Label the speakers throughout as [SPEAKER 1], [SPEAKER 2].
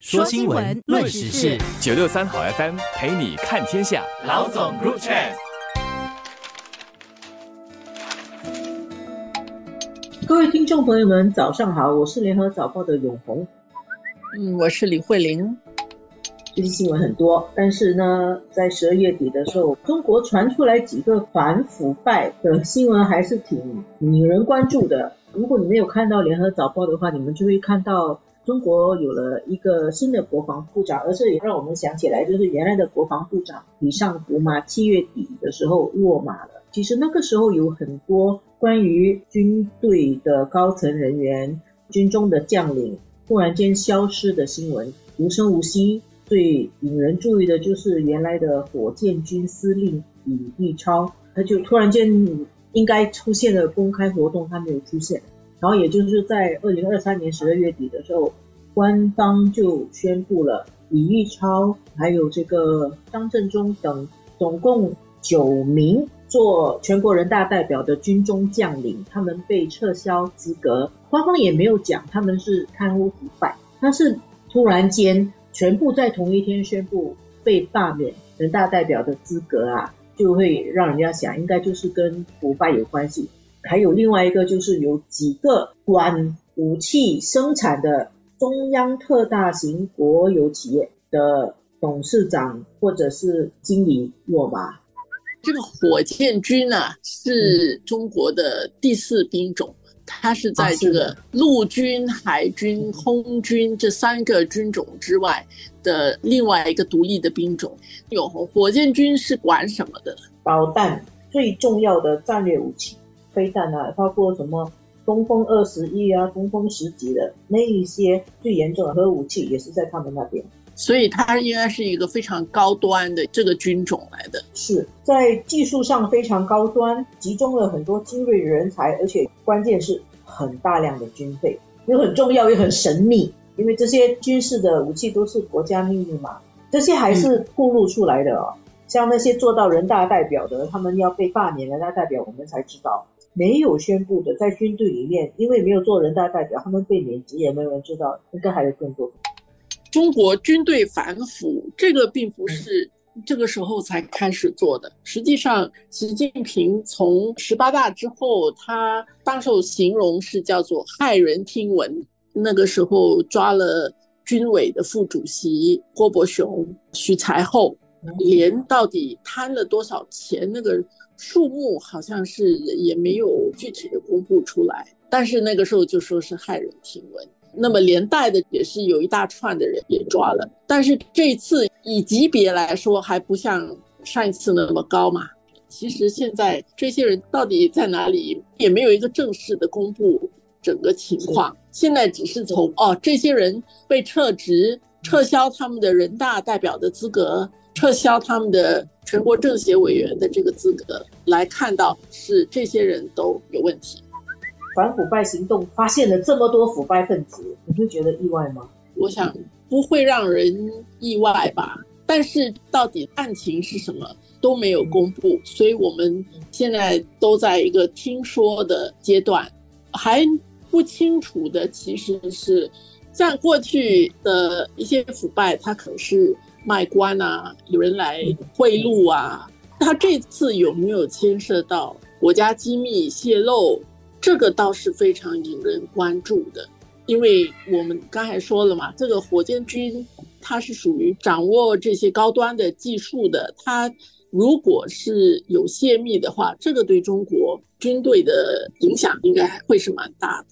[SPEAKER 1] 说新闻，论时事，
[SPEAKER 2] 九六三好 FM 陪你看天下。
[SPEAKER 1] 老总 Group Chat，
[SPEAKER 3] 各位听众朋友们，早上好，我是联合早报的永红。
[SPEAKER 4] 嗯，我是李慧玲。
[SPEAKER 3] 最近新闻很多，但是呢，在十二月底的时候，中国传出来几个反腐败的新闻，还是挺引人关注的。如果你没有看到联合早报的话，你们就会看到。中国有了一个新的国防部长，而这也让我们想起来，就是原来的国防部长李尚福嘛，七月底的时候落马了。其实那个时候有很多关于军队的高层人员、军中的将领突然间消失的新闻，无声无息。最引人注意的就是原来的火箭军司令李立超，他就突然间应该出现了公开活动，他没有出现。然后也就是在二零二三年十二月底的时候，官方就宣布了李玉超还有这个张振中等总共九名做全国人大代表的军中将领，他们被撤销资格。官方也没有讲他们是贪污腐败，但是突然间全部在同一天宣布被罢免人大代表的资格啊，就会让人家想，应该就是跟腐败有关系。还有另外一个，就是有几个管武器生产的中央特大型国有企业的董事长或者是经理落马。
[SPEAKER 4] 这个火箭军啊，是中国的第四兵种，它是在这个陆军、海军、空军这三个军种之外的另外一个独立的兵种。有火箭军是管什么的？
[SPEAKER 3] 导弹最重要的战略武器。飞弹啊，包括什么东风二十一啊、东风十级的那一些最严重的核武器，也是在他们那边。
[SPEAKER 4] 所以它应该是一个非常高端的这个军种来的，
[SPEAKER 3] 是在技术上非常高端，集中了很多精锐人才，而且关键是很大量的军费，又很重要又很神秘，因为这些军事的武器都是国家秘密嘛，这些还是透露出来的哦。像那些做到人大代表的，他们要被罢免人大代表，我们才知道。没有宣布的，在军队里面，因为没有做人大代表，他们被免职，也没有人知道。应该还有更多。
[SPEAKER 4] 中国军队反腐，这个并不是这个时候才开始做的。实际上，习近平从十八大之后，他当受形容是叫做骇人听闻。那个时候抓了军委的副主席郭伯雄、徐才厚，连到底贪了多少钱，那个。数目好像是也没有具体的公布出来，但是那个时候就说是骇人听闻。那么连带的也是有一大串的人也抓了，但是这次以级别来说还不像上一次那么高嘛。其实现在这些人到底在哪里，也没有一个正式的公布整个情况。现在只是从哦，这些人被撤职，撤销他们的人大代表的资格。撤销他们的全国政协委员的这个资格，来看到是这些人都有问题。
[SPEAKER 3] 反腐败行动发现了这么多腐败分子，你会觉得意外吗？
[SPEAKER 4] 我想不会让人意外吧。但是到底案情是什么都没有公布，所以我们现在都在一个听说的阶段，还不清楚的其实是像过去的一些腐败，它可是。卖官啊，有人来贿赂啊，他这次有没有牵涉到国家机密泄露？这个倒是非常引人关注的，因为我们刚才说了嘛，这个火箭军它是属于掌握这些高端的技术的，它如果是有泄密的话，这个对中国军队的影响应该会是蛮大的。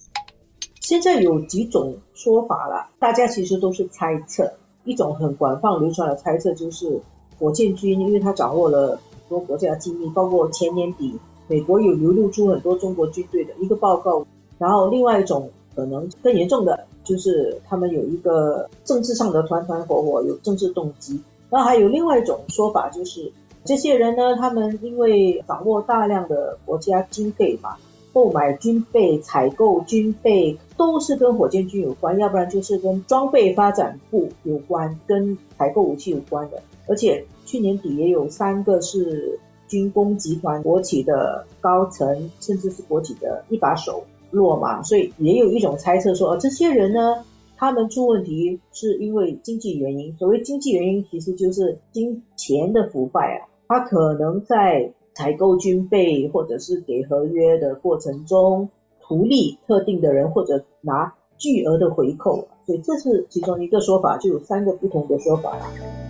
[SPEAKER 3] 现在有几种说法了，大家其实都是猜测。一种很广泛流传的猜测就是，火箭军因为他掌握了很多国家机密，包括前年底美国有流露出很多中国军队的一个报告。然后另外一种可能更严重的就是他们有一个政治上的团团伙伙，有政治动机。然后还有另外一种说法就是，这些人呢，他们因为掌握大量的国家经费嘛。购买军备、采购军备都是跟火箭军有关，要不然就是跟装备发展部有关，跟采购武器有关的。而且去年底也有三个是军工集团国企的高层，甚至是国企的一把手落马，所以也有一种猜测说，这些人呢，他们出问题是因为经济原因。所谓经济原因，其实就是金钱的腐败啊。他可能在采购军备或者是给合约的过程中，图利特定的人或者拿巨额的回扣，所以这是其中一个说法，就有三个不同的说法啦。